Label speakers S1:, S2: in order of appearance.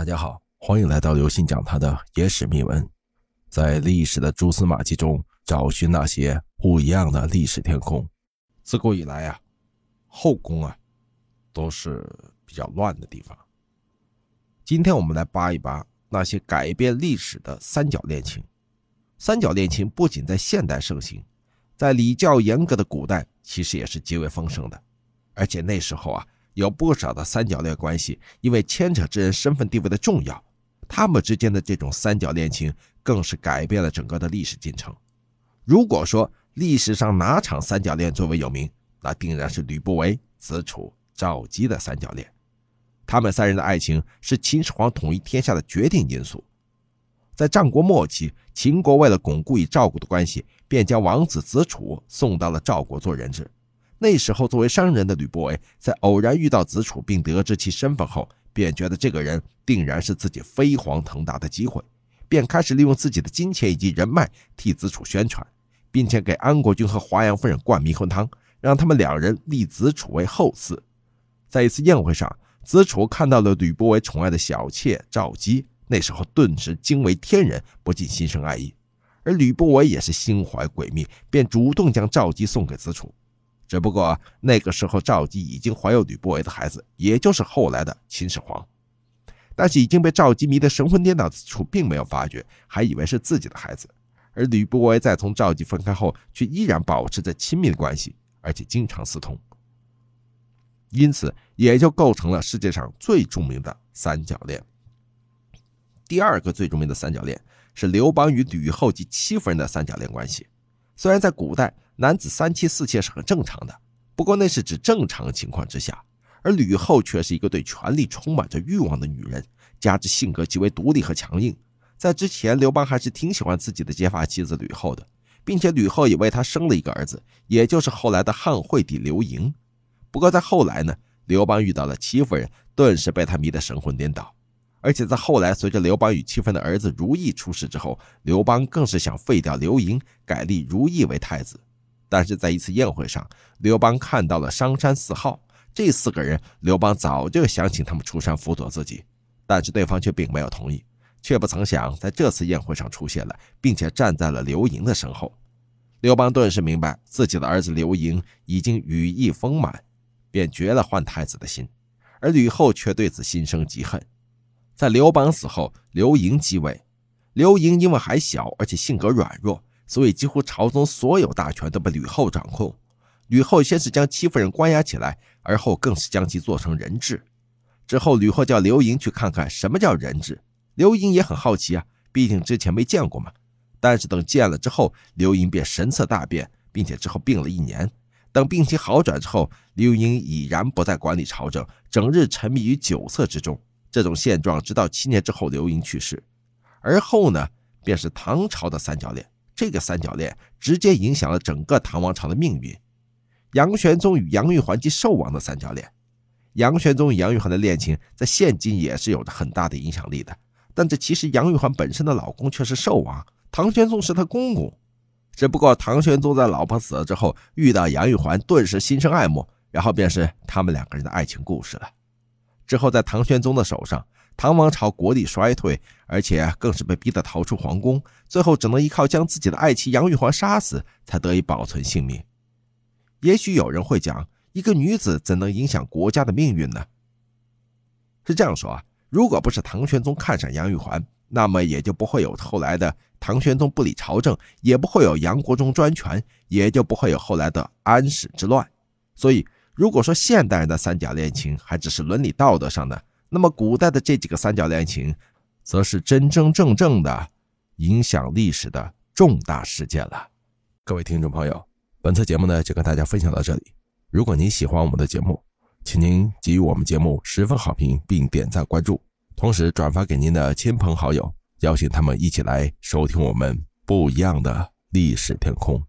S1: 大家好，欢迎来到刘信讲他的野史秘闻，在历史的蛛丝马迹中找寻那些不一样的历史天空。自古以来啊，后宫啊都是比较乱的地方。今天我们来扒一扒那些改变历史的三角恋情。三角恋情不仅在现代盛行，在礼教严格的古代其实也是极为丰盛的，而且那时候啊。有不少的三角恋关系，因为牵扯之人身份地位的重要，他们之间的这种三角恋情更是改变了整个的历史进程。如果说历史上哪场三角恋最为有名，那定然是吕不韦、子楚、赵姬的三角恋。他们三人的爱情是秦始皇统一天下的决定因素。在战国末期，秦国为了巩固与赵国的关系，便将王子子楚送到了赵国做人质。那时候，作为商人的吕不韦，在偶然遇到子楚并得知其身份后，便觉得这个人定然是自己飞黄腾达的机会，便开始利用自己的金钱以及人脉替子楚宣传，并且给安国君和华阳夫人灌迷魂汤，让他们两人立子楚为后嗣。在一次宴会上，子楚看到了吕不韦宠爱的小妾赵姬，那时候顿时惊为天人，不禁心生爱意。而吕不韦也是心怀诡秘，便主动将赵姬送给子楚。只不过那个时候，赵姬已经怀有吕不韦的孩子，也就是后来的秦始皇。但是已经被赵姬迷得神魂颠倒，子楚并没有发觉，还以为是自己的孩子。而吕不韦在从赵姬分开后，却依然保持着亲密的关系，而且经常私通。因此，也就构成了世界上最著名的三角恋。第二个最著名的三角恋是刘邦与吕后及戚夫人的三角恋关系。虽然在古代，男子三妻四妾是很正常的，不过那是指正常情况之下，而吕后却是一个对权力充满着欲望的女人，加之性格极为独立和强硬。在之前，刘邦还是挺喜欢自己的结发妻子吕后的，并且吕后也为他生了一个儿子，也就是后来的汉惠帝刘盈。不过在后来呢，刘邦遇到了戚夫人，顿时被他迷得神魂颠倒。而且在后来，随着刘邦与戚夫人的儿子如意出世之后，刘邦更是想废掉刘盈，改立如意为太子。但是在一次宴会上，刘邦看到了商山四号这四个人，刘邦早就想请他们出山辅佐自己，但是对方却并没有同意。却不曾想，在这次宴会上出现了，并且站在了刘盈的身后。刘邦顿时明白自己的儿子刘盈已经羽翼丰满，便绝了换太子的心，而吕后却对此心生嫉恨。在刘邦死后，刘盈继位。刘盈因为还小，而且性格软弱，所以几乎朝中所有大权都被吕后掌控。吕后先是将戚夫人关押起来，而后更是将其做成人质。之后，吕后叫刘盈去看看什么叫人质。刘盈也很好奇啊，毕竟之前没见过嘛。但是等见了之后，刘盈便神色大变，并且之后病了一年。等病情好转之后，刘盈已然不再管理朝政，整日沉迷于酒色之中。这种现状直到七年之后，刘盈去世，而后呢，便是唐朝的三角恋。这个三角恋直接影响了整个唐王朝的命运。杨玄宗与杨玉环及寿王的三角恋，杨玄宗与杨玉环的恋情在现今也是有着很大的影响力的。但这其实杨玉环本身的老公却是寿王，唐玄宗是他公公。只不过唐玄宗在老婆死了之后，遇到杨玉环，顿时心生爱慕，然后便是他们两个人的爱情故事了。之后，在唐玄宗的手上，唐王朝国力衰退，而且更是被逼得逃出皇宫，最后只能依靠将自己的爱妻杨玉环杀死，才得以保存性命。也许有人会讲，一个女子怎能影响国家的命运呢？是这样说啊，如果不是唐玄宗看上杨玉环，那么也就不会有后来的唐玄宗不理朝政，也不会有杨国忠专权，也就不会有后来的安史之乱。所以。如果说现代人的三角恋情还只是伦理道德上的，那么古代的这几个三角恋情，则是真真正正的影响历史的重大事件了。各位听众朋友，本次节目呢就跟大家分享到这里。如果您喜欢我们的节目，请您给予我们节目十分好评，并点赞关注，同时转发给您的亲朋好友，邀请他们一起来收听我们不一样的历史天空。